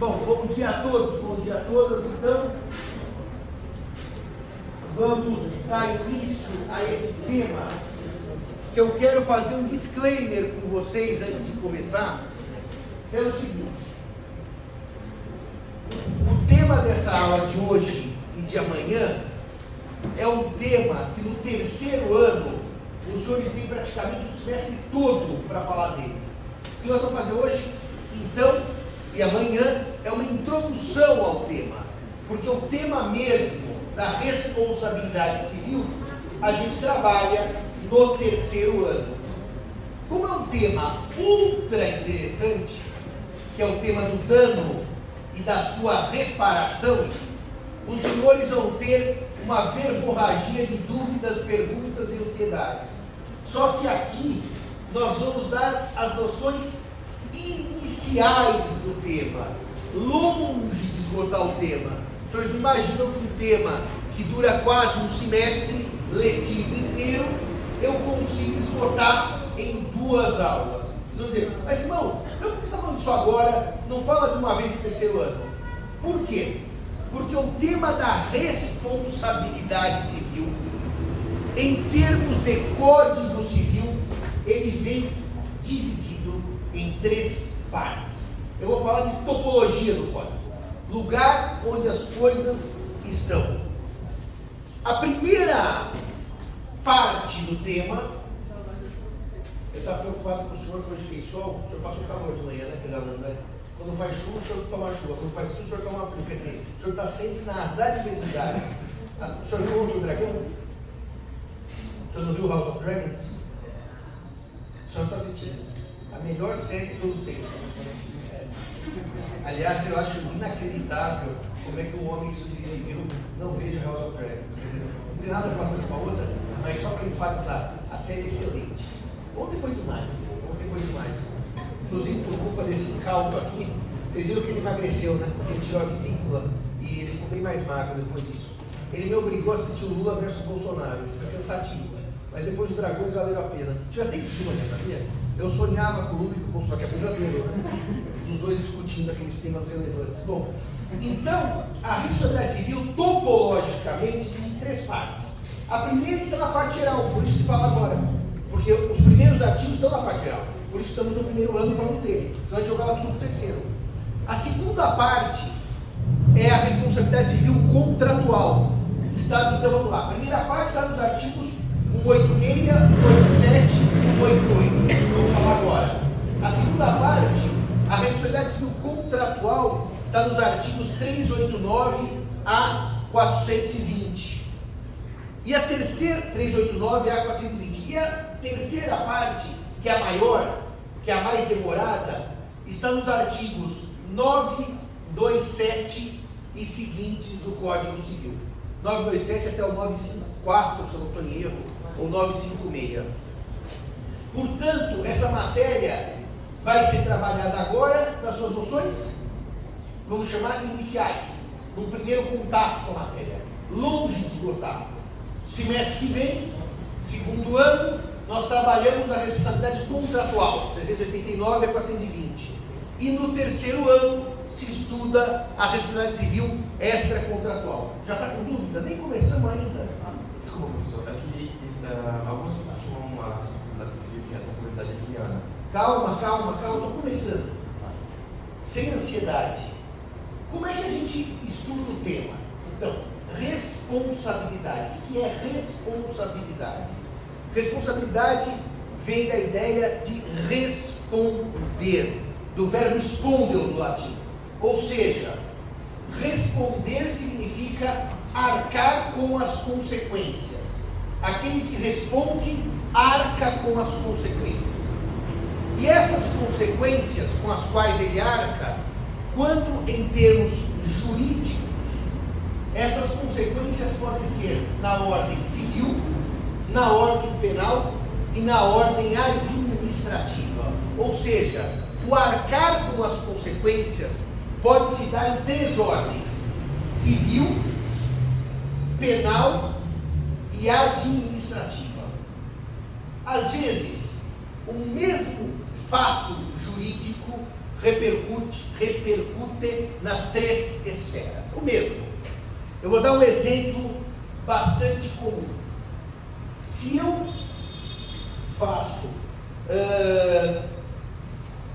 Bom, bom dia a todos, bom dia a todas. Então, vamos dar início a esse tema que eu quero fazer um disclaimer com vocês antes de começar. É o seguinte: o tema dessa aula de hoje e de amanhã é um tema que no terceiro ano os senhores têm praticamente o semestre todo para falar dele. O que nós vamos fazer hoje, então, e amanhã, é uma introdução ao tema, porque o tema mesmo da responsabilidade civil a gente trabalha no terceiro ano. Como é um tema ultra interessante, que é o tema do dano e da sua reparação, os senhores vão ter uma verborragia de dúvidas, perguntas e ansiedades. Só que aqui nós vamos dar as noções iniciais do tema, longe de esgotar o tema. Os senhores não imaginam que um tema que dura quase um semestre letivo inteiro, eu consigo esgotar em duas aulas. Vocês vão dizer, mas irmão, então por que você está falando disso agora? Não fala de uma vez no terceiro ano. Por quê? Porque o tema da responsabilidade civil, em termos de código civil, ele vem dividido em três partes. Eu vou falar de topologia do código, lugar onde as coisas estão. A primeira parte do tema, eu estava preocupado com o senhor quando fez sol, o senhor passou calor de manhã, né, pedalando, né? Quando faz chuva, o senhor toma chuva, quando faz frio, o senhor toma frio. Quer dizer, o senhor está sempre nas adversidades. O senhor viu outro dragão? O senhor não viu House of Dragons? O senhor está assistindo a melhor série de todos os tempos. Aliás, eu acho inacreditável como é que um homem que estuda civil não veja House of Dragons. Quer dizer, não tem nada ver uma coisa com a outra, mas só para enfatizar, a série é excelente. Ontem foi demais. Ontem foi demais inclusive por culpa desse caldo aqui, vocês viram que ele emagreceu, né? Ele tirou a vesícula e ele ficou bem mais magro depois disso. Ele me obrigou a assistir o Lula versus Bolsonaro, foi cansativo. Mas depois os dragões valeram a pena. Tive até sonho, sabia? Eu sonhava com o Lula e com o Bolsonaro, que é pesadelo, né? Os dois discutindo aqueles temas relevantes. Bom, então, a responsabilidade civil, topologicamente, tem três partes. A primeira está na parte geral, por isso se fala agora. Porque os primeiros artigos estão na parte geral. Por isso estamos no primeiro ano falando dele. Você vai jogar tudo no terceiro. A segunda parte é a responsabilidade civil contratual. Tá, então vamos lá. A primeira parte está nos artigos 186, 187 e 188. Vamos falar agora. A segunda parte, a responsabilidade civil contratual, está nos artigos 389 a 420. E a terceira, 389 a 420. E a terceira parte, que é a maior, que é a mais demorada, está nos artigos 927 e seguintes do Código Civil. 927 até o 954, se eu não estou em erro, ou 956. Portanto, essa matéria vai ser trabalhada agora nas suas noções, vamos chamar iniciais, no primeiro contato com a matéria, longe de esgotar. Semestre que vem, segundo ano, nós trabalhamos a responsabilidade contratual, 389 a 420. E no terceiro ano se estuda a responsabilidade civil extracontratual. Já está com dúvida? Nem começamos ainda. Desculpa, professor, aqui uh, eh, algumas pessoas chamam a responsabilidade civil de responsabilidade lineana. Calma, calma, calma, estou começando. Sem ansiedade. Como é que a gente estuda o tema? Então, responsabilidade. O que é responsabilidade? Responsabilidade vem da ideia de responder, do verbo responder do latim. Ou seja, responder significa arcar com as consequências. Aquele que responde arca com as consequências. E essas consequências com as quais ele arca, quando em termos jurídicos, essas consequências podem ser na ordem civil, na ordem penal e na ordem administrativa. Ou seja, o arcar com as consequências pode se dar em três ordens: civil, penal e administrativa. Às vezes, o mesmo fato jurídico repercute, repercute nas três esferas. O mesmo. Eu vou dar um exemplo bastante comum. Se eu faço uh,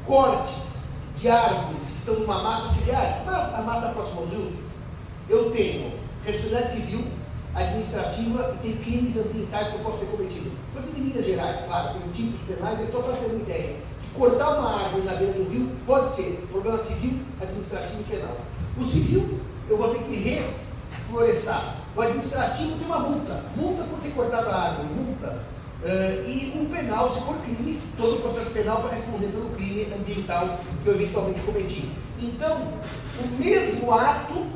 cortes de árvores que estão numa mata ciliar, a mata próxima aos rios, eu tenho responsabilidade civil, administrativa e tem crimes ambientais que eu posso ter cometido. Coisa de Minas Gerais, claro, tem tipos penais, é só para ter uma ideia. Cortar uma árvore na beira do rio pode ser problema civil, administrativo e penal. O civil, eu vou ter que reflorestar. O administrativo tem uma multa, multa por ter cortado a árvore, multa. Uh, e um penal, se for crime, todo o processo penal para responder pelo crime ambiental que eu eventualmente cometi. Então, o mesmo ato,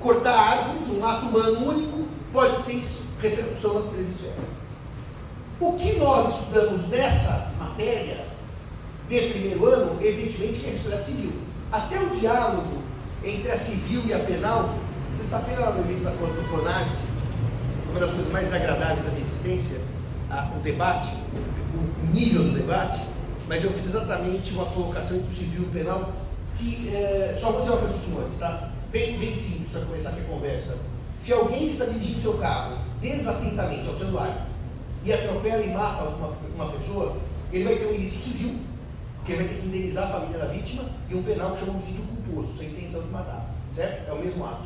cortar árvores, um ato humano único, pode ter repercussão nas três esferas. O que nós estudamos nessa matéria de primeiro ano, evidentemente, que é a responsabilidade civil. Até o diálogo entre a civil e a penal, sexta-feira no evento da do Conarse, uma das coisas mais agradáveis da minha existência, a, o debate, o nível do debate, mas eu fiz exatamente uma colocação entre o civil e o penal que, é, só vou dizer uma coisa para os senhores, tá? Bem, bem simples para começar aqui a conversa. Se alguém está dirigindo seu carro desatentamente ao celular e atropela e mata uma, uma pessoa, ele vai ter um ilícito civil, que vai ter que indenizar a família da vítima, e um penal que chama homicídio culposo, sem intenção de matar. Certo? É o mesmo ato.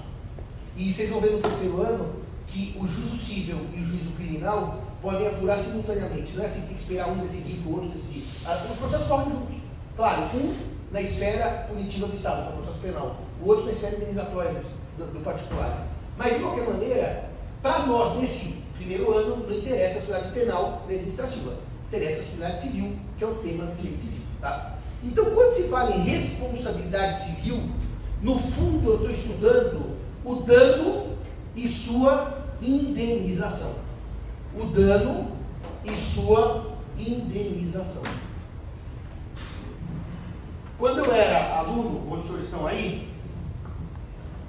E vocês vão ver no terceiro ano que o juízo civil e o juízo criminal podem apurar simultaneamente. Não é assim, tem que esperar um decidir para o outro decidir. Ah, os processos correm juntos. Claro, um na esfera punitiva do Estado, que é o processo penal, o outro na esfera indenizatória do, do particular. Mas, de qualquer maneira, para nós, nesse primeiro ano, não interessa a sociedade penal nem administrativa. Interessa a sociedade civil, que é o tema do direito civil. Tá? Então, quando se fala em responsabilidade civil, no fundo eu estou estudando o dano e sua indenização. O dano e sua indenização. Quando eu era aluno, onde os senhores estão aí,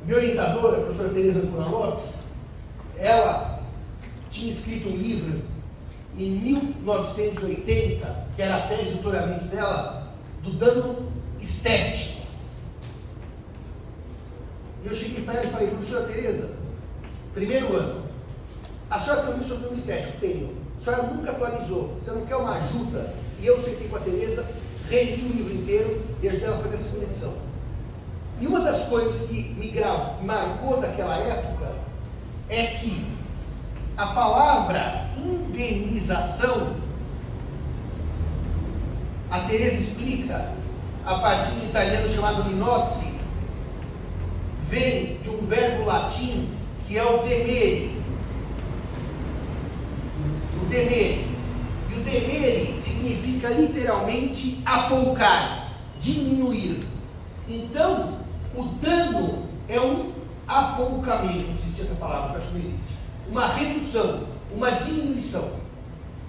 minha orientadora, a professora Tereza Cunha Lopes, ela tinha escrito um livro em 1980, que era a tese de doutoramento dela, do dano estético. E eu cheguei para ela e falei, professora Tereza, primeiro ano, a senhora tem um livro sobre dano estético? Tenho. A senhora nunca atualizou. Você não quer uma ajuda? E eu sentei com a Tereza, reli o livro inteiro e ajudei ela a fazer a segunda edição. E uma das coisas que me marcou daquela época é que a palavra indenização, a Teresa explica, a partir do italiano chamado minozzi, vem de um verbo latim que é o demere. O demere. E o demere significa literalmente apoucar, diminuir. Então, o dano é um apoucamento, não existe essa palavra, acho que não existe uma redução, uma diminuição.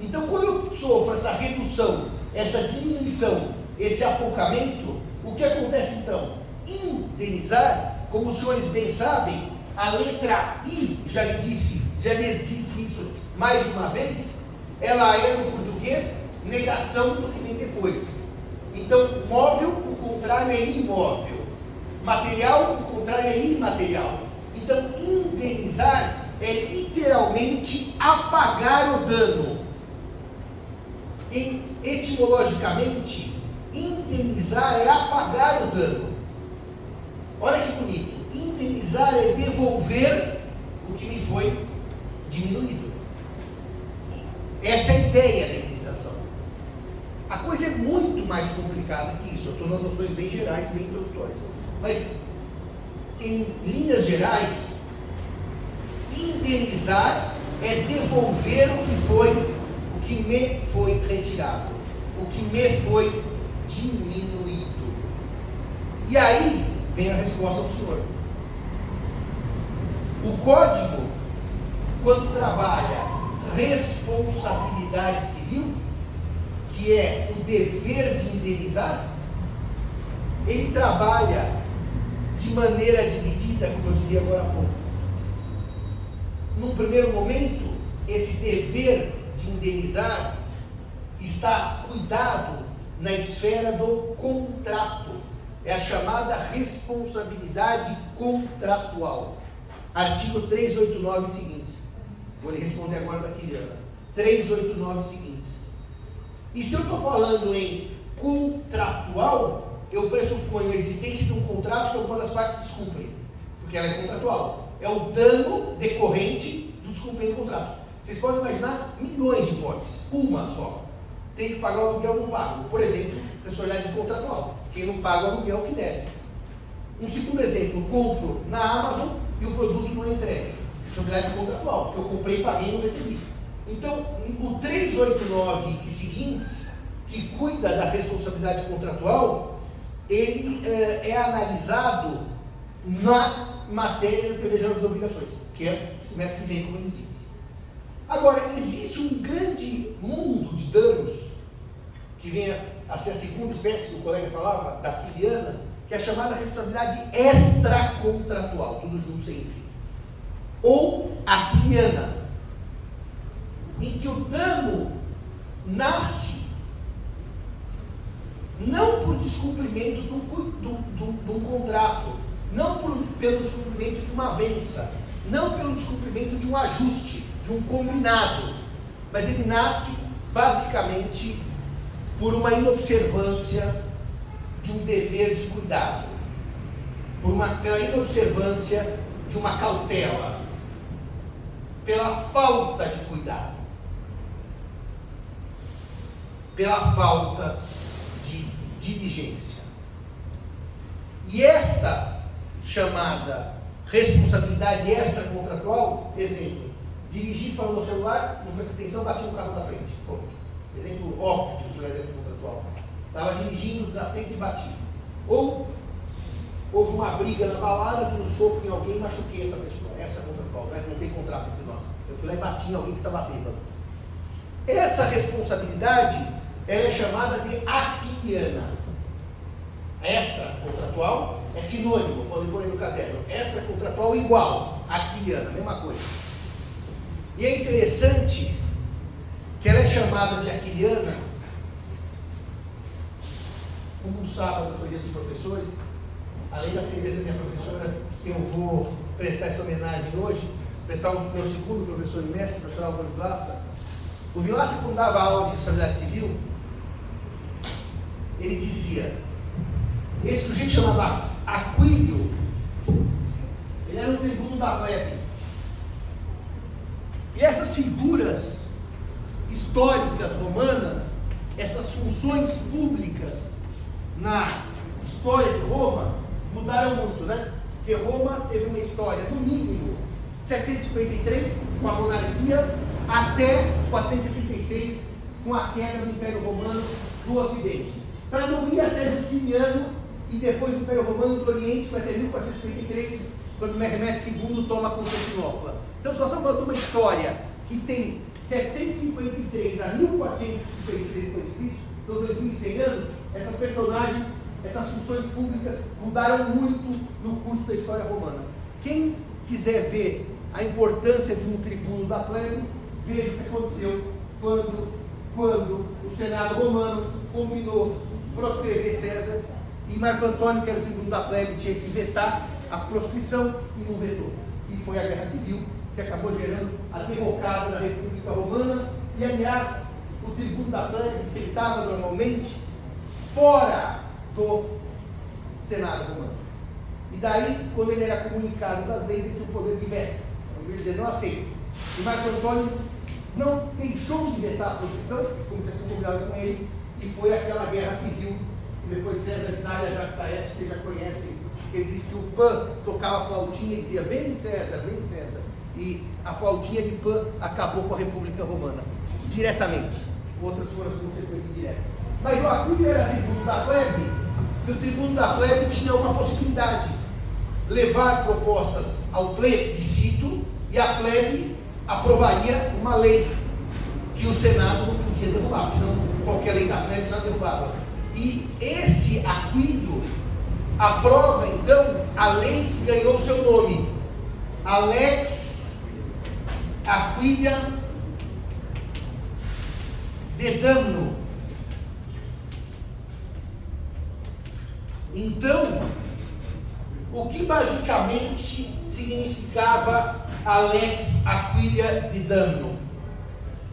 Então, quando eu sofro essa redução, essa diminuição, esse apocamento, o que acontece então? Indenizar, como os senhores bem sabem, a letra I, já lhe disse, já lhes disse isso mais de uma vez, ela é no português negação do que vem depois. Então, móvel, o contrário é imóvel. Material, o contrário é imaterial. Então, indenizar é literalmente apagar o dano. Etimologicamente, indenizar é apagar o dano. Olha que bonito. Indenizar é devolver o que me foi diminuído. Essa é a ideia da indenização. A coisa é muito mais complicada que isso. Eu estou nas noções bem gerais, bem introdutórias. Mas, em linhas gerais, Indenizar é devolver o que foi, o que me foi retirado, o que me foi diminuído. E aí vem a resposta ao Senhor. O código, quando trabalha responsabilidade civil, que é o dever de indenizar, ele trabalha de maneira dividida, como eu dizia agora há pouco num primeiro momento, esse dever de indenizar está cuidado na esfera do contrato. É a chamada responsabilidade contratual. Artigo 389 seguintes. Vou lhe responder agora da Quiliana. 389 seguintes. E se eu estou falando em contratual, eu pressuponho a existência de um contrato que alguma das partes descumprem, porque ela é contratual. É o dano decorrente do descumprimento do contrato. Vocês podem imaginar milhões de hipóteses, uma só. Tem que pagar o aluguel não pago. Por exemplo, responsabilidade contratual. Quem não paga o aluguel que deve. Um segundo exemplo, compro na Amazon e o produto não é entregue. Responsabilidade contratual, porque eu comprei, paguei e não recebi. Então, o 389 e seguintes, que cuida da responsabilidade contratual, ele é, é analisado na matéria da teoria geral das obrigações, que é semestre que vem, como eles disse. Agora, existe um grande mundo de danos, que vem a, ser a segunda espécie que o colega falava, da Kiliana, que é a chamada responsabilidade extracontratual, tudo junto sem fim. Ou a Kiliana, em que o dano nasce não por descumprimento de um, contrato, não por, pelo descumprimento de uma vença, não pelo descumprimento de um ajuste, de um combinado, mas ele nasce basicamente por uma inobservância de um dever de cuidado, por uma, pela inobservância de uma cautela, pela falta de cuidado pela falta de diligência. E esta chamada responsabilidade extracontratual, exemplo, dirigir falando no celular, não presta atenção, bati no carro da frente. Exemplo óbvio de extracontratual. Estava dirigindo, desatento e bati. Ou houve uma briga na balada, dei um soco em alguém e machuquei essa pessoa. Essa contratual, mas não tem contrato entre nós. Eu fui lá e bati em alguém que estava bêbado. Essa responsabilidade ela é chamada de aquiliana. Extra contratual é sinônimo, podem pôr aí no caderno. Extra contratual igual, aquiliana, mesma coisa. E é interessante que ela é chamada de aquiliana, como no sábado foi dia dos professores, além da Tereza, minha professora, eu vou prestar essa homenagem hoje, prestar o meu segundo professor e mestre, o professor Álvaro Vilaça. O Vilaça, quando dava aula de responsabilidade civil, ele dizia, esse sujeito chamava Aquílio, ele era um tribuno da plebe. E essas figuras históricas romanas, essas funções públicas na história de Roma, mudaram muito, né? Porque Roma teve uma história, no mínimo, 753, com a monarquia, até 476, com a queda do Império Romano no Ocidente para não ir até Justiniano e depois o Império Romano do Oriente, para até 1453, quando Mehmed II toma Constantinopla. Então, só estamos falando de uma história que tem 753 a 1453 depois de Cristo, são 2.100 anos, essas personagens, essas funções públicas mudaram muito no curso da história romana. Quem quiser ver a importância de um tribuno da plebe, veja o que aconteceu quando, quando o Senado romano combinou proscrever César, e Marco Antônio, que era o tribuno da plebe, tinha que vetar a proscrição e não vetou. E foi a guerra civil que acabou gerando a derrocada da República Romana. E, aliás, o tribuno da plebe sentava normalmente fora do Senado romano. E daí, quando ele era comunicado das leis, ele tinha o poder de veto. Ele dizia, não aceito. E Marco Antônio não deixou de vetar a proscrição, como tinha sido combinado com ele, e foi aquela guerra civil. Depois César Zaya Jactaes, que vocês já conhecem, ele disse que o Pan tocava a flautinha e dizia: Vem César, vem César. E a flautinha de Pan acabou com a República Romana, diretamente. Outras foram as consequências diretas. Mas o Acúlio era tribuno da plebe, e o tribuno da plebe tinha uma possibilidade: levar propostas ao plebiscito e a plebe aprovaria uma lei que o Senado não podia derrubar, senão qualquer lei da plebe já derrubava. E esse Aquílio aprova então a lei que ganhou seu nome, Alex Aquilia de Damno. Então, o que basicamente significava a lex aquilia de dano?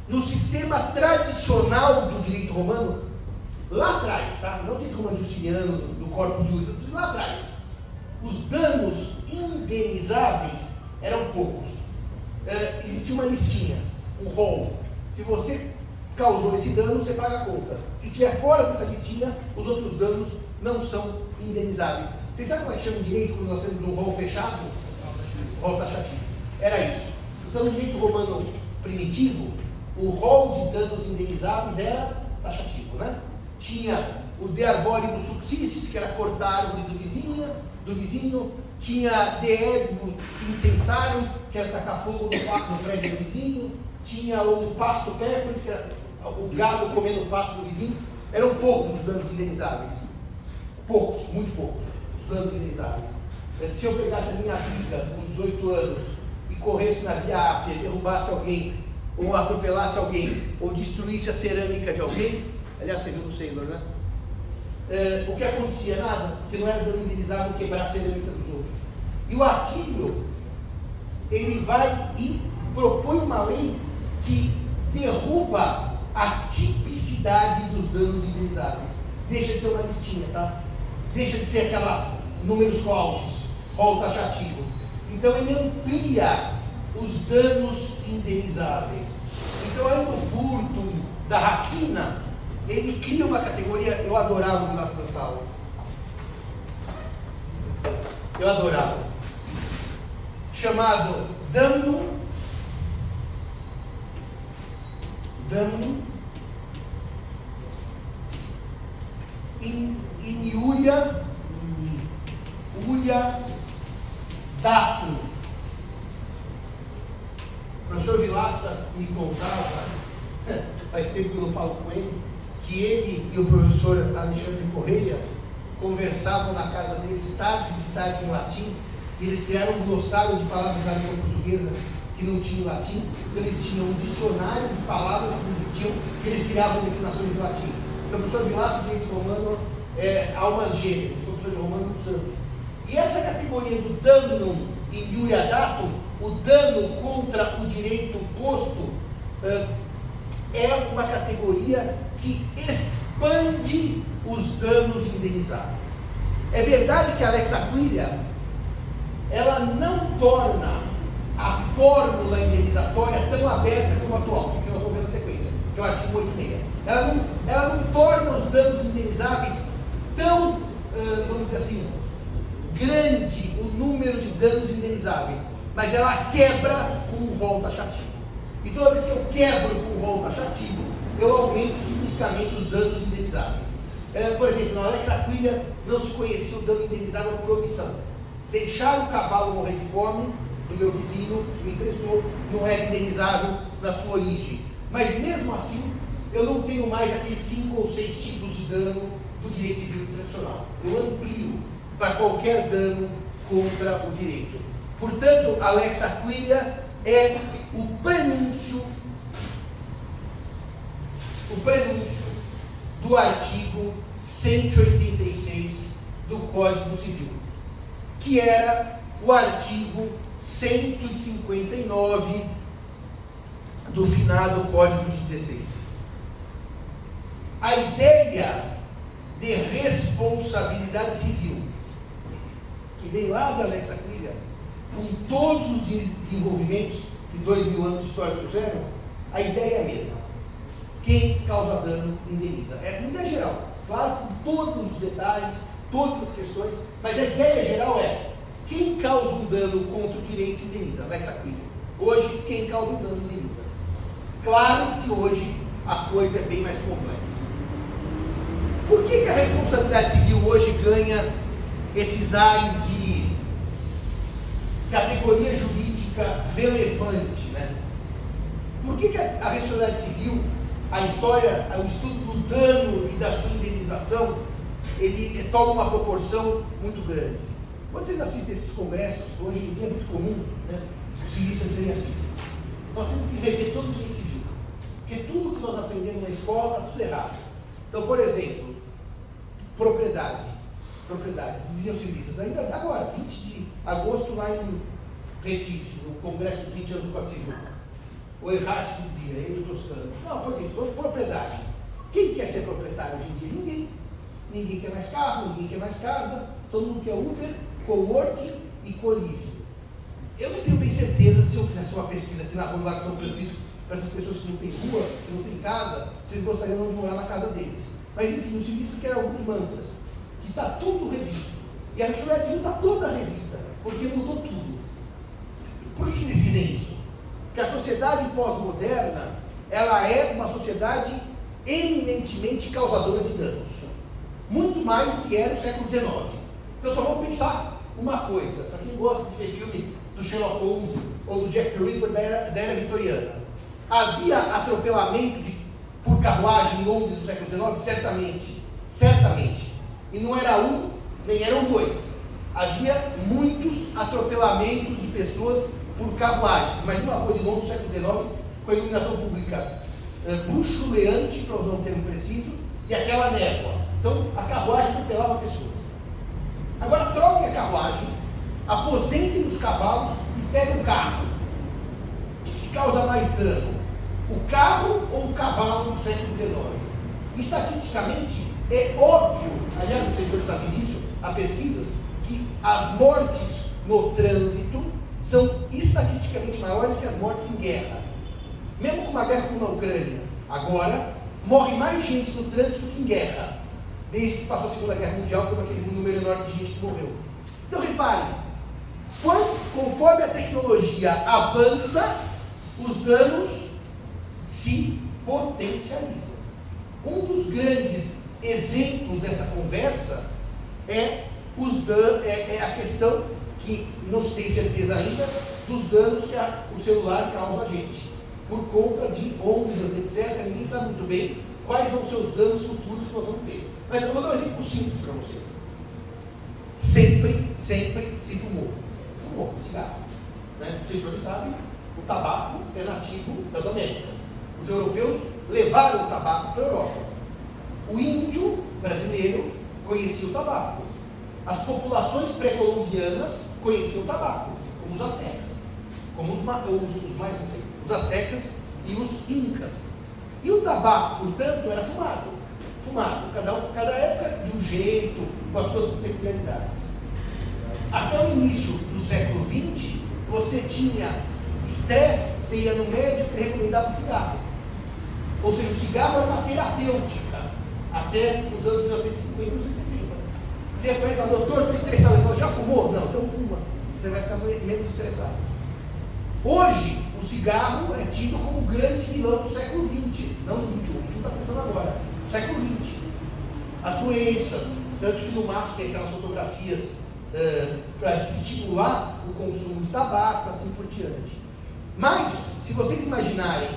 No sistema tradicional do direito romano, lá atrás, tá? não direito romano justiniano, do corpus juris, lá atrás, os danos indenizáveis eram poucos. É, existia uma listinha, um rol. Se você causou esse dano, você paga a conta. Se estiver fora dessa listinha, os outros danos não são indenizáveis. Vocês sabem como é que chama direito quando nós temos um rol fechado? Rol taxativo. Era isso. Então, no direito romano primitivo, o rol de danos indenizáveis era taxativo, né? Tinha o de arboribus succissis, que era cortar a árvore do vizinho, do vizinho, tinha de ego incensário, que era tacar fogo no, no prédio do vizinho, tinha o pasto pecoris, que era o gado comendo o pasto do vizinho. Eram poucos os danos indenizáveis. Poucos, muito poucos, os danos indenizáveis. É, se eu pegasse a minha briga com 18 anos e corresse na via ápia, derrubasse alguém, ou atropelasse alguém, ou destruísse a cerâmica de alguém, aliás, você no Sailor, né? O que acontecia? Nada, porque não era dano indenizado quebrar a cerâmica dos outros. E o Aquílio, ele vai e propõe uma lei que derruba a tipicidade dos danos indenizáveis. Deixa de ser uma listinha, tá? Deixa de ser aquela números clausos, rol taxativo. Então ele amplia os danos indenizáveis. Então aí no furto da raquina, ele cria uma categoria, eu adorava Vilas da Sala. Eu adorava. Chamado dano dano in, iniúria datum. O professor Vilaça me contava, faz tempo que eu não falo com ele, que ele e o professor Alexandre Correia conversavam na casa deles tardes e tardes em latim, e eles criaram um glossário de palavras da língua portuguesa que não tinha latim, então eles tinham um dicionário de palavras que não existiam, eles criavam declinações em latim. Então o professor Vilaço, direito romano, é, almas gêmeas, o professor de romano dos santos. E essa categoria do damnum injuria datum, o dano contra o direito posto, é uma categoria que expande os danos indenizáveis. É verdade que a Alex Aquilia, ela não torna a fórmula indenizatória tão aberta como a atual, que nós vamos ver na sequência, que é o artigo 86. Ela não, ela não torna os danos indenizáveis tão, uh, vamos dizer assim, grande o número de danos indenizáveis, mas ela quebra com o rol taxativo. E toda vez que eu quebro com o rol taxativo, eu aumento os danos indenizáveis. Uh, por exemplo, na Alex Aquilia não se conhecia o dano indenizável por omissão. Deixar o cavalo morrer de fome do meu vizinho que me emprestou não é indenizável na sua origem. Mas mesmo assim, eu não tenho mais aqueles cinco ou seis tipos de dano do direito civil tradicional. Eu amplio para qualquer dano contra o direito. Portanto, a Lex Aquilia é o prenúncio, o prenúncio do artigo 186 do Código Civil, que era o artigo 159 do finado Código de 16. A ideia de responsabilidade civil, que vem lá da Alex Aquilia, com todos os desenvolvimentos que dois mil anos de história trouxeram, a ideia é a mesma. Quem causa dano indeniza. É uma ideia geral, claro, com todos os detalhes, todas as questões, mas a ideia geral é quem causa um dano contra o direito indeniza? Lex Aquilia. Hoje, quem causa um dano indeniza. Claro que hoje a coisa é bem mais complexa. Por que, que a responsabilidade civil hoje ganha esses ares de categoria jurídica relevante? Né? Por que, que a responsabilidade civil, a história, o estudo do dano e da sua indenização, ele, toma uma proporção muito grande? Quando vocês assistem esses congressos, hoje em dia é muito comum né, os civilistas dizerem assim, nós temos que rever todo o direito civil, porque tudo que nós aprendemos na escola está tudo errado. Então, por exemplo, propriedade. propriedades. Diziam os civilistas, ainda agora, 20 de agosto, lá em Recife, no Congresso dos 20 anos do Código Civil. O Erhard dizia, ele Toscano, não, por exemplo, propriedade. Quem quer ser proprietário hoje em dia? Ninguém. Ninguém quer mais carro, ninguém quer mais casa, todo mundo quer Uber, coworking e colívio. Eu não tenho bem certeza se eu fizesse uma pesquisa aqui na rua de São Francisco, para essas pessoas que não têm rua, que não têm casa, vocês gostariam de morar na casa deles. Mas enfim, os civistas querem alguns mantras, que está tudo revisto. E a Civil está toda revista, porque mudou tudo. Por que eles dizem isso? Que a sociedade pós-moderna, ela é uma sociedade eminentemente causadora de danos. Muito mais do que era no século XIX. Então só vamos pensar uma coisa, para quem gosta de ver filme do Sherlock Holmes ou do Jack Ripper da era, da era vitoriana. Havia atropelamento de, por carruagem em Londres no século XIX? Certamente. Certamente. E não era um, nem eram dois. Havia muitos atropelamentos de pessoas por carruagens. Imagina uma rua de Londres século XIX com a iluminação pública uh, bruxuleante, para usar um termo preciso, e aquela névoa. Então, a carruagem atropelava pessoas. Agora, troque a carruagem, aposentem os cavalos e pegue o carro. O que causa mais dano? O carro ou o cavalo no século XIX? Estatisticamente, é óbvio, aliás, o senhor sabe disso, há pesquisas, que as mortes no trânsito são estatisticamente maiores que as mortes em guerra. Mesmo com uma guerra como na Ucrânia, agora morre mais gente no trânsito que em guerra, desde que passou a Segunda Guerra Mundial, com aquele número enorme de gente que morreu. Então repare, conforme a tecnologia avança, os danos se potencializam. Um dos grandes exemplos dessa conversa é, dan é, é a questão que não se tem certeza ainda dos danos que a, o celular causa a gente. Por conta de ondas, etc. Ninguém sabe muito bem quais vão ser os danos futuros que nós vamos ter. Mas eu vou dar um exemplo simples para vocês. Sempre, sempre se fumou. Fumou, cigarro. Né? Vocês já sabem, o tabaco é nativo das Américas. Os europeus levaram o tabaco para a Europa. O índio brasileiro conhecia o tabaco. As populações pré-colombianas conheciam o tabaco, como os astecas, como os, os, os mais os astecas e os incas. E o tabaco, portanto, era fumado. Fumado, cada, cada época de um jeito, com as suas peculiaridades. Até o início do século XX, você tinha estresse, você ia no médico e recomendava cigarro. Ou seja, o cigarro era uma terapêutica, até os anos 1950 e 1960. Você vai falar, doutor, estou estressado. Ele fala, já fumou? Não, então fuma. Você vai ficar menos estressado. Hoje, o cigarro é tido como o grande vilão do século XX, não do XXI, o XXI está pensando agora, do século XX. As doenças, tanto que no MASP tem aquelas fotografias uh, para desestimular o consumo de tabaco, assim por diante. Mas, se vocês imaginarem,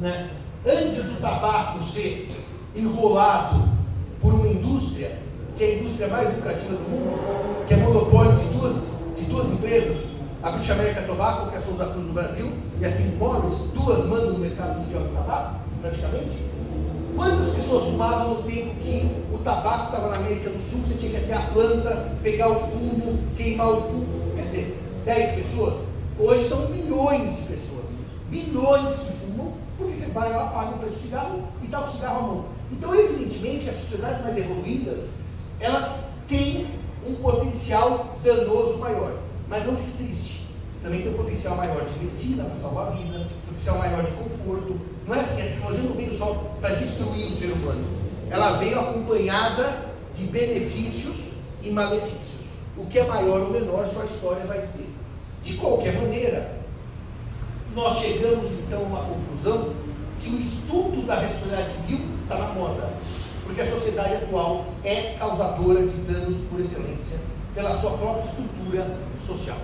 né, antes do tabaco ser enrolado por uma indústria, que é a indústria mais lucrativa do mundo, que é monopólio de duas, de duas empresas, a British American Tobacco, que é a Souza Cruz do Brasil, e a Philip Morris, duas mandam no mercado mundial do tabaco, praticamente. Quantas pessoas fumavam no tempo que o tabaco estava na América do Sul, você tinha que até a planta, pegar o fumo, queimar o fumo? Quer dizer, 10 pessoas? Hoje são milhões de pessoas. Milhões que fumam, porque você vai lá, paga o preço do cigarro e dá o cigarro à mão. Então, evidentemente, as sociedades mais evoluídas elas têm um potencial danoso maior. Mas não fique triste. Também tem um potencial maior de medicina para salvar a vida, potencial maior de conforto. Não é assim, a tecnologia não veio só para destruir o ser humano. Ela veio acompanhada de benefícios e malefícios. O que é maior ou menor, só a história vai dizer. De qualquer maneira, nós chegamos então a uma conclusão que o estudo da responsabilidade civil está na moda porque a sociedade atual é causadora de danos por excelência pela sua própria estrutura social.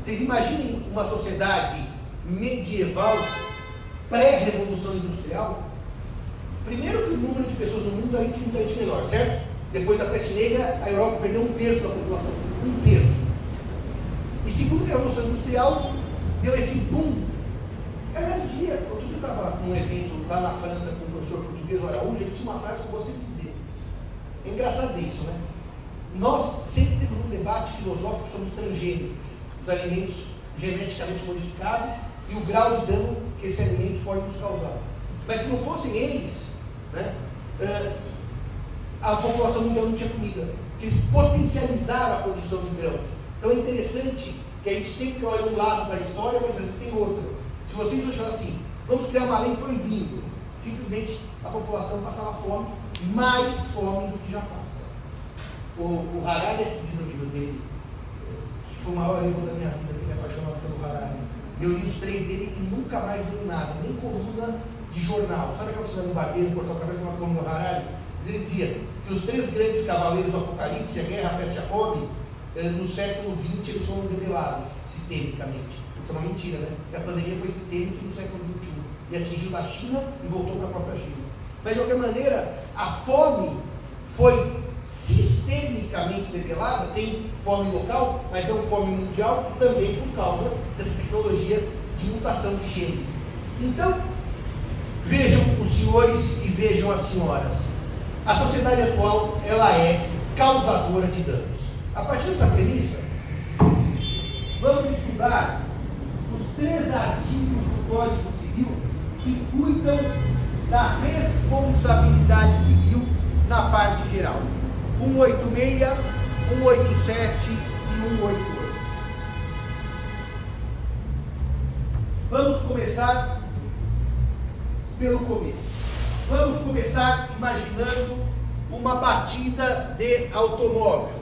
Vocês imaginem uma sociedade medieval, pré-revolução industrial? Primeiro que o número de pessoas no mundo era infinitamente menor, certo? Depois da peste negra, a Europa perdeu um terço da população. Um terço. E segundo a Revolução Industrial deu esse boom. Aliás, eu diria, outro dia eu estava num evento lá na França com Pedro Araújo, ele disse uma frase que eu gosto de dizer. É engraçado dizer isso, né? nós sempre temos um debate filosófico sobre os transgênicos, os alimentos geneticamente modificados e o grau de dano que esse alimento pode nos causar. Mas se não fossem eles, né, eh, a população mundial não tinha comida. Eles potencializaram a produção de grãos. Então é interessante que a gente sempre olha um lado da história, mas existem outro. Se vocês acharem assim, vamos criar uma lei proibindo, simplesmente a população passava fome, mais fome do que já passa. O, o Harari é que diz no livro dele, que foi o maior erro da minha vida, que me apaixonado pelo Harari. Eu li os três dele e nunca mais li nada, nem coluna de jornal. Sabe aquela você vai no barbeiro, cortar o cabelo de uma coluna do Harari? Ele dizia que os três grandes cavaleiros do Apocalipse, a guerra, a peste e a fome, eh, no século XX eles foram revelados sistemicamente. O que é uma mentira, né? Porque a pandemia foi sistêmica no século XXI e atingiu da China e voltou para a própria China. Mas de qualquer maneira, a fome foi sistemicamente revelada, tem fome local, mas é uma fome mundial também por causa dessa tecnologia de mutação de genes. Então, vejam os senhores e vejam as senhoras. A sociedade atual, ela é causadora de danos. A partir dessa premissa, vamos estudar os três artigos do Código Civil que cuidam da responsabilidade civil na parte geral. 186, 187 e 188. Vamos começar pelo começo. Vamos começar imaginando uma batida de automóvel.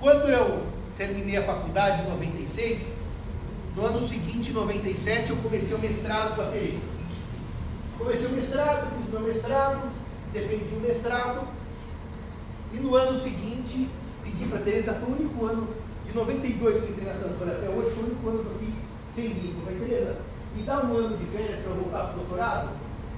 Quando eu terminei a faculdade em 96, no ano seguinte, em 97, eu comecei o mestrado com a Tereza. Comecei o mestrado, fiz meu mestrado, defendi o mestrado, e no ano seguinte pedi para a Tereza, foi o único ano, de 92 que eu entrei na Sanfona até hoje, foi o único ano que eu fiz sem vínculo. Falei, Tereza, me dá um ano de férias para voltar para o doutorado?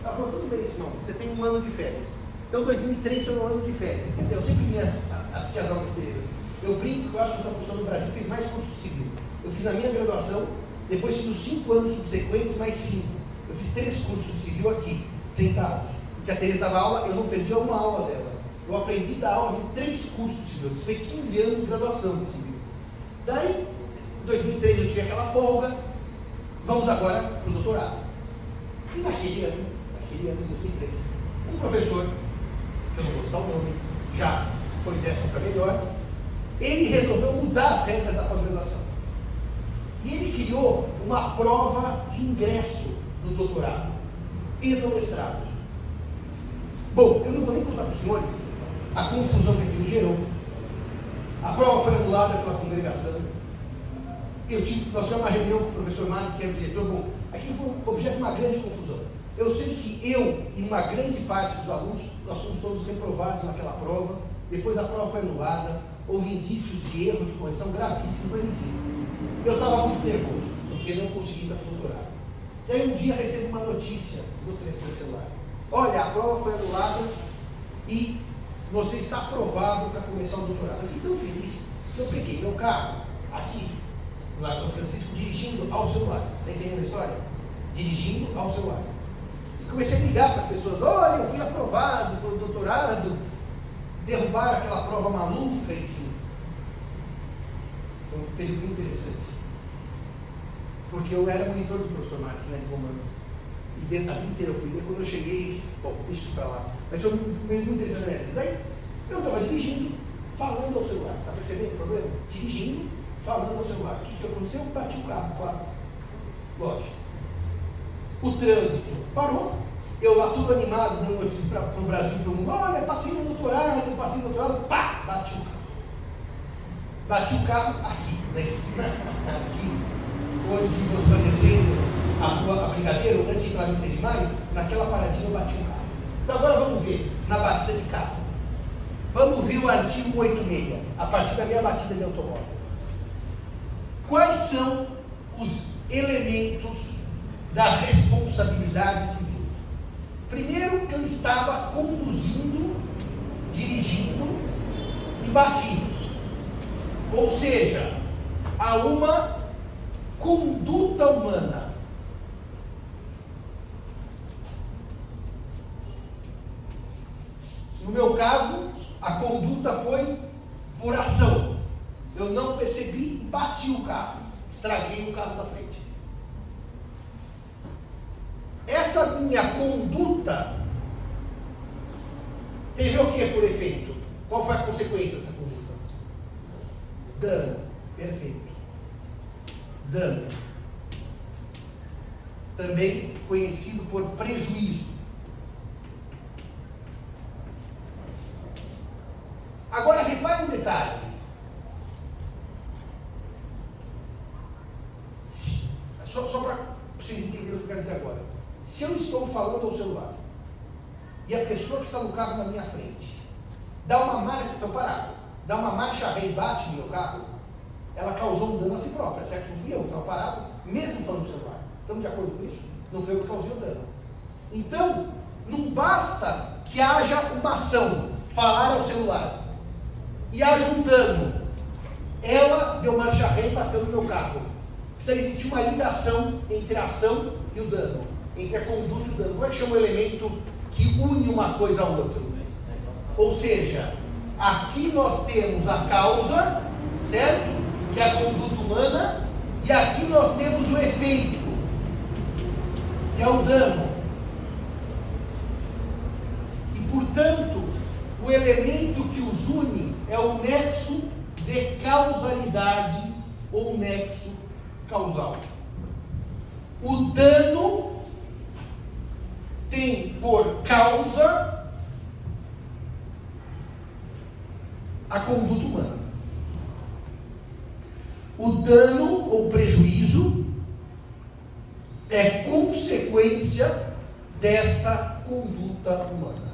Ela falou, tudo bem, Simão, você tem um ano de férias. Então 2003 foi um ano de férias. Quer dizer, eu sempre vinha assistir as aulas de Tereza. Eu brinco eu acho que eu a professora do Brasil fiz mais curso civil. Eu fiz a minha graduação, depois fiz os cinco anos subsequentes, mais cinco. Eu fiz três cursos de civil aqui, sentados. Porque a Tereza dava aula, eu não perdia uma aula dela. Eu aprendi da aula, vi três cursos de civil. Isso foi 15 anos de graduação de civil. Daí, em 2003 eu tive aquela folga. Vamos agora para o doutorado. E naquele ano, naquele ano de 2003, um professor, que eu não vou citar o nome, já foi dessa para melhor, ele resolveu mudar as regras da pós-graduação. E ele criou uma prova de ingresso no doutorado e no mestrado. Bom, eu não vou nem contar para os senhores a confusão que aquilo gerou. A prova foi anulada pela congregação. Eu tive, nós tivemos uma reunião com o professor Mário, que era o diretor. Bom, aquilo foi objeto de uma grande confusão. Eu sei que eu e uma grande parte dos alunos, nós fomos todos reprovados naquela prova. Depois a prova foi anulada, houve indícios de erro de correção gravíssimo, mas enfim. Eu estava muito nervoso, porque não consegui dar doutorado. E aí um dia recebo uma notícia no telefone celular. Olha, a prova foi anulada e você está aprovado para começar o doutorado. Eu fiquei tão feliz que eu peguei meu carro aqui, lá em São Francisco, dirigindo ao celular. Está entendendo a história? Dirigindo ao celular. E comecei a ligar para as pessoas, olha, eu fui aprovado para o doutorado, derrubaram aquela prova maluca, enfim. Foi um período interessante. Porque eu era monitor do professor Marques, né, de romanos. E dentro da vida inteira eu fui. E quando eu cheguei, bom, deixa isso para lá. Mas foi muito interessante na. Daí, eu estava dirigindo, falando ao celular. Está percebendo o problema? Dirigindo, falando ao celular. O que, que aconteceu? Eu bati o carro, claro. Lógico. O trânsito parou. Eu lá tudo animado, dando notícias para o Brasil para o mundo. Olha, passei no doutorado, passei no doutorado. Pá! Bati o carro. Bati o carro aqui, na esquina, aqui, onde você vai descendo a a Brigadeiro, antes de entrar no 3 de maio, naquela paradinha eu bati o carro. Então agora vamos ver, na batida de carro. Vamos ver o artigo 86, a partir da minha batida de automóvel. Quais são os elementos da responsabilidade civil? Primeiro, que eu estava conduzindo, dirigindo e bati. Ou seja, há uma conduta humana. No meu caso, a conduta foi por ação. Eu não percebi, bati o carro, estraguei o carro da frente. Essa minha conduta teve o que por efeito? Qual foi a consequência dessa conduta? Dano. Perfeito. Dano. Também conhecido por prejuízo. Agora repare um detalhe. Só, só para vocês entenderem o que eu quero dizer agora. Se eu estou falando ao celular e a pessoa que está no carro na minha frente dá uma marcha, estou parado, dá uma marcha ré e bate no meu carro, ela causou um dano a si própria, certo? Não fui eu, estava parado, mesmo falando no celular. Estamos de acordo com isso? Não foi eu que causei o dano. Então, não basta que haja uma ação, falar ao celular, e haja um dano. Ela deu marcha ré e bateu no meu carro. Precisa existir uma ligação entre a ação e o dano, entre a conduta e o dano. Como é que chama o elemento que une uma coisa a outra? Ou seja, aqui nós temos a causa, certo? É a conduta humana, e aqui nós temos o efeito, que é o dano. E portanto, o elemento que os une é o nexo de causalidade ou nexo causal. O dano tem por causa a conduta humana. O dano ou prejuízo é consequência desta conduta humana.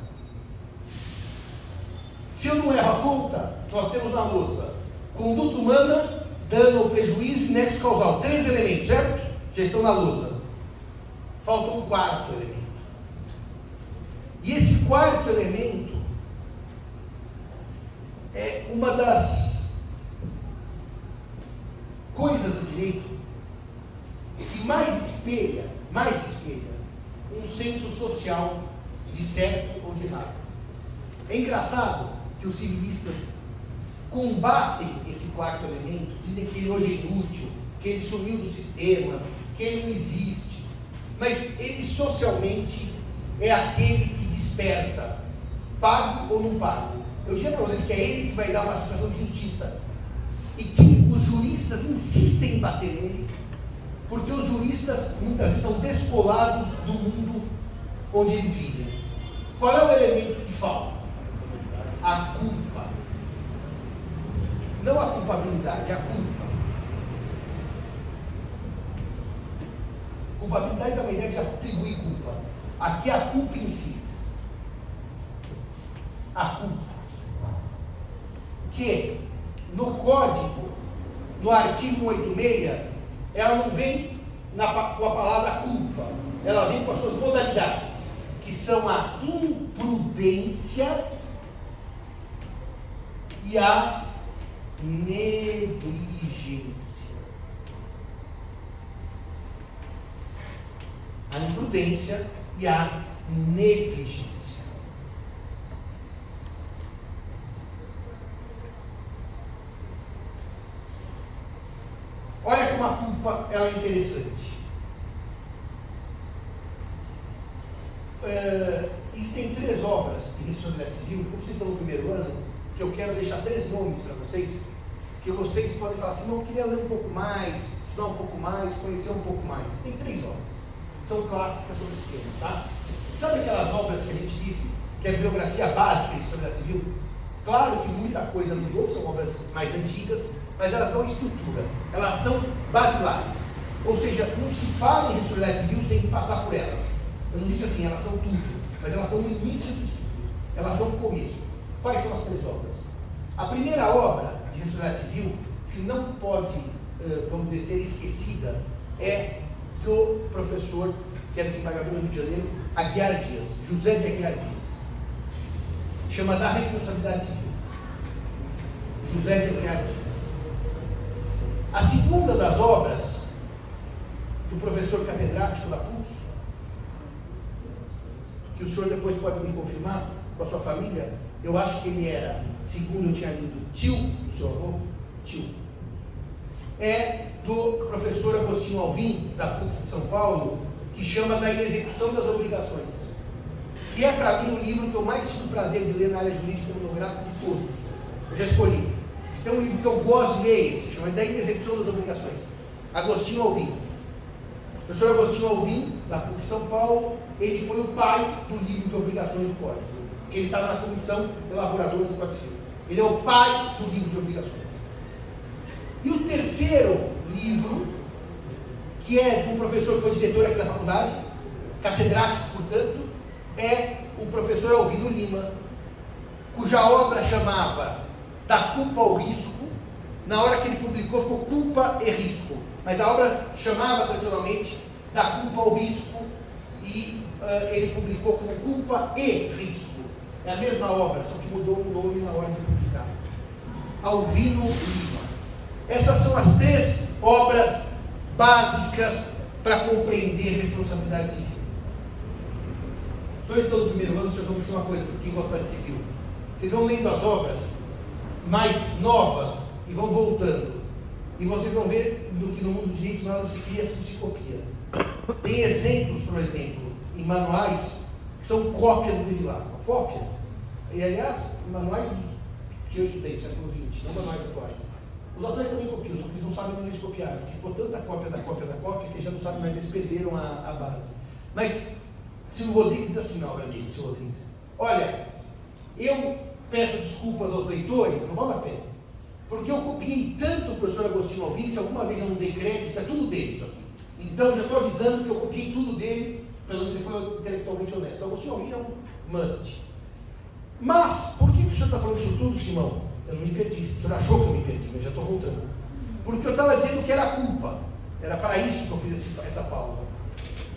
Se eu não erro a conta, nós temos na lousa conduta humana, dano ou prejuízo e nexo causal. Três elementos, certo? Já estão na lousa. Falta um quarto elemento. E esse quarto elemento é uma das coisas do direito que mais espelha, mais espelha, um senso social de certo ou de errado. É engraçado que os civilistas combatem esse quarto elemento, dizem que ele hoje é inútil, que ele sumiu do sistema, que ele não existe. Mas ele socialmente é aquele que desperta, pago ou não pago. Eu diria para vocês que é ele que vai dar uma sensação de justiça. E que os juristas insistem em bater nele, porque os juristas muitas vezes são descolados do mundo onde eles vivem. Qual é o elemento que falta? A culpa. Não a culpabilidade, a culpa. Culpabilidade dá uma ideia de atribuir culpa. Aqui é a culpa em si. A culpa que no código, no artigo 186, ela não vem na, com a palavra culpa, ela vem com as suas modalidades, que são a imprudência e a negligência. A imprudência e a negligência. Olha como a culpa ela é interessante. Uh, existem três obras de responsabilidade civil, como vocês estão no primeiro ano, que eu quero deixar três nomes para vocês, que vocês podem falar assim, não, eu queria ler um pouco mais, estudar um pouco mais, conhecer um pouco mais. Tem três obras, são clássicas sobre esse tema, tá? Sabe aquelas obras que a gente disse que é a biografia básica de responsabilidade civil? Claro que muita coisa mudou, são obras mais antigas, mas elas dão estrutura, elas são basilares. Ou seja, não se fala em responsabilidade civil sem passar por elas. Eu não disse assim, elas são tudo, mas elas são o início do estudo, elas são o começo. Quais são as três obras? A primeira obra de responsabilidade civil, que não pode, eh, vamos dizer, ser esquecida, é do professor, que é desembargador do Rio de Janeiro, Aguiar Dias, José de Aguiar Dias. Chama da responsabilidade civil. José de Aguiar Dias. A segunda das obras do professor catedrático da PUC, que o senhor depois pode me confirmar, com a sua família, eu acho que ele era, segundo eu tinha lido, tio do seu avô, tio. É do professor Agostinho Alvim, da PUC de São Paulo, que chama da inexecução das obrigações. Que é para mim o livro que eu mais tive prazer de ler na área jurídica monográfica de todos. Eu já escolhi. Se tem um livro que eu gosto de ler, esse, chama da inexecução das obrigações. Agostinho Alvim. O professor Agostinho Alvim, da PUC São Paulo, ele foi o pai do livro de obrigações do Código. Ele estava na comissão elaboradora do Código Civil. Ele é o pai do livro de obrigações. E o terceiro livro, que é de um professor que foi diretor aqui da faculdade, catedrático, portanto, é o professor Alvino Lima, cuja obra chamava Da Culpa ao Risco. Na hora que ele publicou, ficou Culpa e Risco. Mas a obra chamava tradicionalmente Da Culpa ao Risco e uh, ele publicou como Culpa e Risco. É a mesma obra, só que mudou o nome na hora de publicar. Alvino Lima. Essas são as três obras básicas para compreender responsabilidade civil. Os senhores estão no primeiro ano, vocês vão pensar uma coisa, quem gosta de civil. Vocês vão lendo as obras mais novas e vão voltando. E vocês vão ver do que no mundo do direito nada se cria, tudo se copia. Tem exemplos, por exemplo, em manuais que são cópia do Bevilacqua. Cópia. E aliás, manuais que eu estudei, século XX, não manuais atuais. Os atuais também copiam, só que eles não sabem onde eles copiaram. Ficou tanta cópia da cópia da cópia que já não sabem mais, eles perderam a, a base. Mas Silvio Rodrigues diz assim na obra dele, Silvio Rodrigues, olha, eu peço desculpas aos leitores, não vale a pena, porque eu copiei tanto o professor Agostinho Alvim, se alguma vez eu não dei crédito, é tudo dele isso aqui. Então já estou avisando que eu copiei tudo dele, pelo menos ele foi intelectualmente honesto. O Agostinho Alvim é um must. Mas, por que, que o senhor está falando isso tudo, Simão? Eu não me perdi. O senhor achou que eu me perdi, mas já estou voltando. Porque eu estava dizendo que era culpa. Era para isso que eu fiz essa pausa.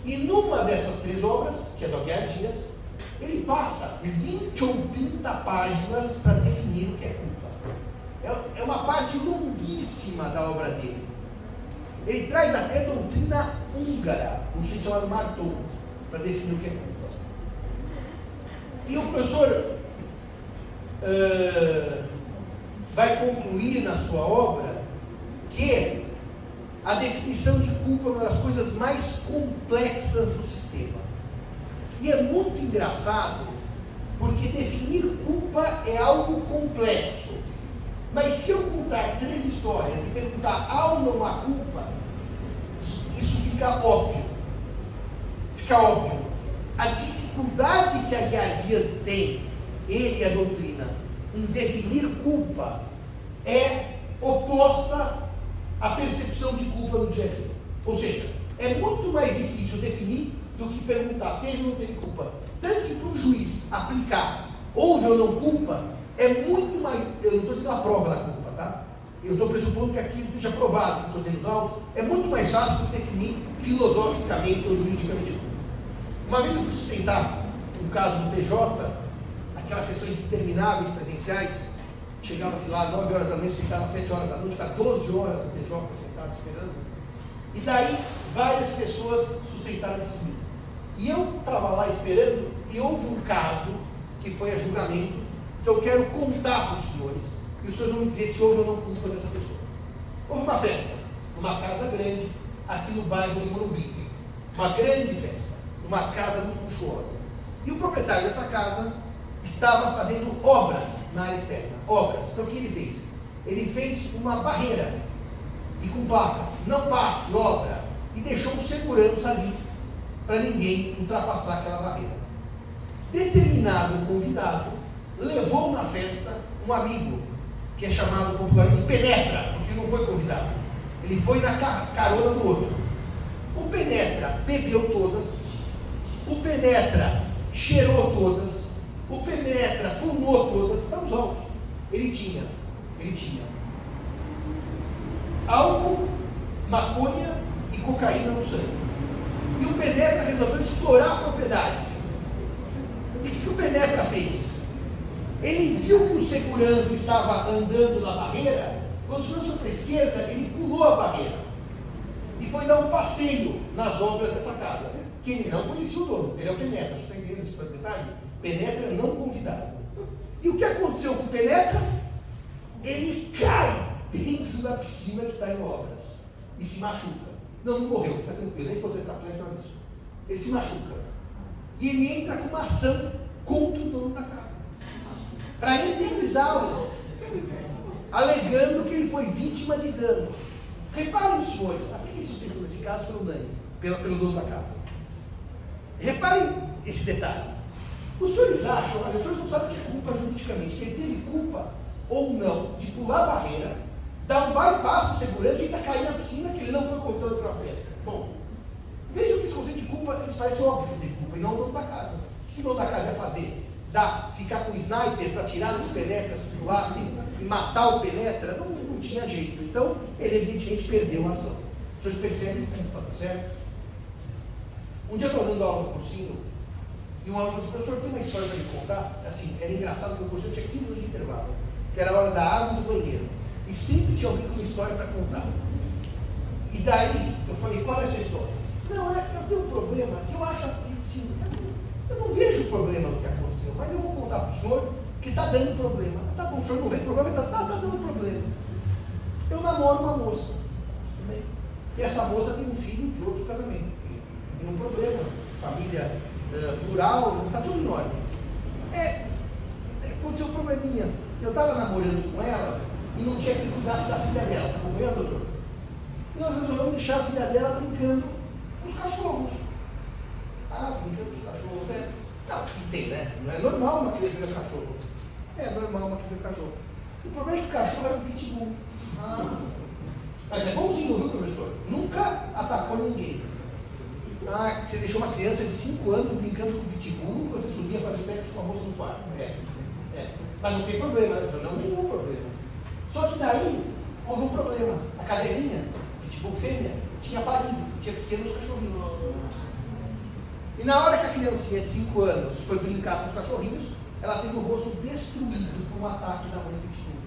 E numa dessas três obras, que é do Aguiar Dias, ele passa 20 ou 30 páginas para definir o que é culpa. É, é uma parte longuíssima da obra dele. Ele traz até doutrina húngara, um sujeito chamado Marton, para definir o que é culpa. E o professor uh, vai concluir na sua obra que a definição de culpa é uma das coisas mais complexas do sistema. E é muito engraçado, porque definir culpa é algo complexo. Mas se eu contar três histórias e perguntar há ou não há culpa, isso fica óbvio. Fica óbvio. A dificuldade que a Dias tem, ele e a doutrina, em definir culpa, é oposta a percepção de culpa no dia a dia. Ou seja, é muito mais difícil definir do que perguntar, teve ou não teve culpa. Tanto que para um juiz aplicar houve ou não culpa, é muito mais. Eu não estou dizendo a prova da culpa, tá? Eu estou pressupondo que aquilo esteja provado, estou dizendo os autos, é muito mais fácil do que definir filosoficamente ou juridicamente. Uma vez eu fui sustentar um caso do TJ, aquelas sessões intermináveis presenciais, Chegava-se lá 9 horas da noite, ficava 7 horas da noite, ficava 12 horas no TJ sentado esperando. E daí várias pessoas sustentaram esse mito. E eu estava lá esperando e houve um caso que foi a julgamento eu quero contar para os senhores e os senhores vão me dizer se houve ou não culpa dessa pessoa. Houve uma festa, numa casa grande, aqui no bairro do Morumbi. Uma grande festa, numa casa muito luxuosa. E o proprietário dessa casa estava fazendo obras na área externa. Obras. Então o que ele fez? Ele fez uma barreira e com placas, não passe, obra, e deixou segurança ali para ninguém ultrapassar aquela barreira. Determinado convidado levou na festa um amigo, que é chamado popularmente Penetra, porque não foi convidado. Ele foi na carona do outro. O Penetra bebeu todas, o Penetra cheirou todas, o Penetra fumou todas, estamos altos. Ele tinha, ele tinha álcool, maconha e cocaína no sangue. E o Penetra resolveu explorar a propriedade. E o que, que o Penetra fez? Ele viu que o segurança estava andando na barreira, quando o para a esquerda, ele pulou a barreira e foi dar um passeio nas obras dessa casa, que ele não conhecia o dono, ele é o Penetra, você está entendendo esse detalhe? Penetra não convidado. E o que aconteceu com o Penetra? Ele cai dentro da piscina que está em obras e se machuca. Não, não morreu, fica tranquilo, nem tetraplégico, nada disso. Ele se machuca. E ele entra com uma ação contra o dono da casa. Para indenizá-lo. Alegando que ele foi vítima de dano. Reparem, senhores, até que sustentou nesse caso pelo dano, pelo, pelo dono da casa. Reparem esse detalhe. Os senhores acham, os senhores não sabem o que é culpa juridicamente, que ele teve culpa ou não de pular a barreira, dar um bypass de segurança e ainda cair na piscina que ele não foi contando para a festa. Bom, vejam que esse conceito de culpa, eles parecem óbvio que tem culpa, e não o dono da casa. O que o dono da casa ia fazer? Dar, ficar com o sniper para tirar os penetras que pulassem e matar o penetra? Não, não tinha jeito. Então, ele evidentemente perdeu a ação. Senhores percebem culpa, tá certo? Um dia eu estou dando aula no cursinho, e um aluno falou assim, professor, tem uma história para me contar? Assim, era engraçado porque o cursinho tinha 15 minutos de intervalo, que era a hora da água e do banheiro. E sempre tinha alguém com uma história para contar. E daí, eu falei, qual é a sua história? Não, é, eu tenho um problema que eu acho, assim, eu não, vejo problema no que mas eu vou contar para o senhor que está dando problema. Tá bom, o senhor não vê problema, está tá, tá dando problema. Eu namoro uma moça. E essa moça tem um filho de outro casamento. Tem um problema. Família plural, está tudo em ordem. É, aconteceu um probleminha. Eu estava namorando com ela e não tinha que cuidasse da filha dela, tá acompanhando, doutor? E nós resolvemos deixar a filha dela brincando com os cachorros. Ah, brincando com os cachorros, né? Não, tem, né? Não é normal uma criança ver cachorro. É normal uma criança ver cachorro. O problema é que o cachorro era um pitbull. Ah, mas é bonzinho, viu, professor? Nunca atacou ninguém. Ah, você deixou uma criança de 5 anos brincando com o pitbull, você subia fazer sexo famoso no quarto. É, é. Mas não tem problema, não, nenhum problema. Só que daí houve um problema. A cadelinha, pitbull fêmea, tinha parido, tinha pequenos cachorrinhos. E na hora que a criancinha de 5 anos foi brincar com os cachorrinhos, ela teve o rosto destruído por um ataque da mãe pitbull.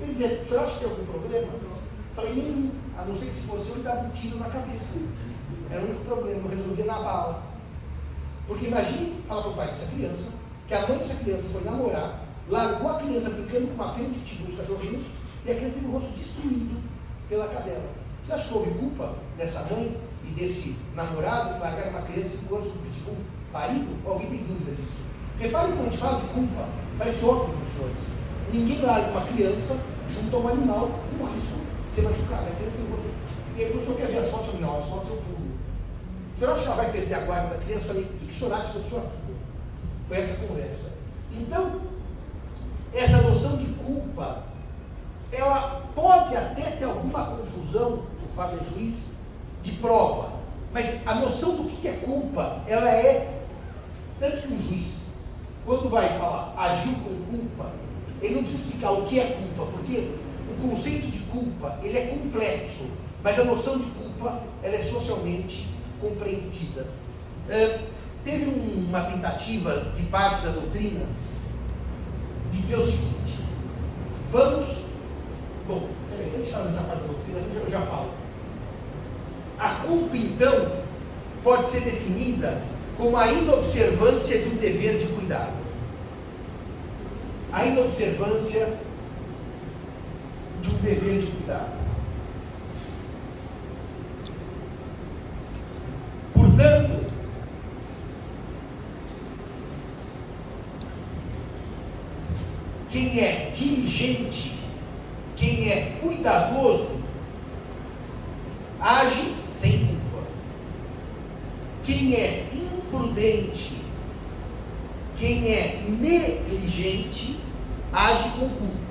Ele dizia, o senhor acha que tem algum problema? Eu falei, nenhum, a não ser que se fosse eu, ele dava um tiro na cabeça. Era o único problema, eu resolvia na bala. Porque imagine falar para o pai dessa criança, que a mãe dessa criança foi namorar, largou a criança brincando com uma fêmea de pitbull, os cachorrinhos, e a criança teve o rosto destruído pela cadela. Você acha que houve culpa dessa mãe e desse namorado que largaram uma criança cinco anos com pitbull parido? Alguém tem dúvida disso? Reparem quando a gente fala de culpa, parece óbvio para os senhores. Ninguém larga uma criança junto a um animal com risco de ser machucada. A criança o rosto. E aí o professor quer ver as fotos? Não, as fotos eu fundo. Você acha que ela vai perder a guarda da criança? Eu falei, tem que chorar se for sua filha. Foi essa conversa. Então, essa noção de culpa, ela pode até ter alguma confusão, o Fábio é juiz, de prova. Mas a noção do que é culpa, ela é, tanto que um juiz, quando vai falar agiu com culpa, ele não precisa explicar o que é culpa, porque o conceito de culpa, ele é complexo, mas a noção de culpa, ela é socialmente compreendida. Teve um, uma tentativa de parte da doutrina de dizer o seguinte: vamos. Bom, antes de falar dessa parte da doutrina, eu já, já falo. A culpa, então, pode ser definida como a inobservância de um dever de cuidado. A inobservância de um dever de cuidado. Portanto, quem é diligente, quem é cuidadoso, age sem culpa. Quem é imprudente, quem é negligente, age com culpa.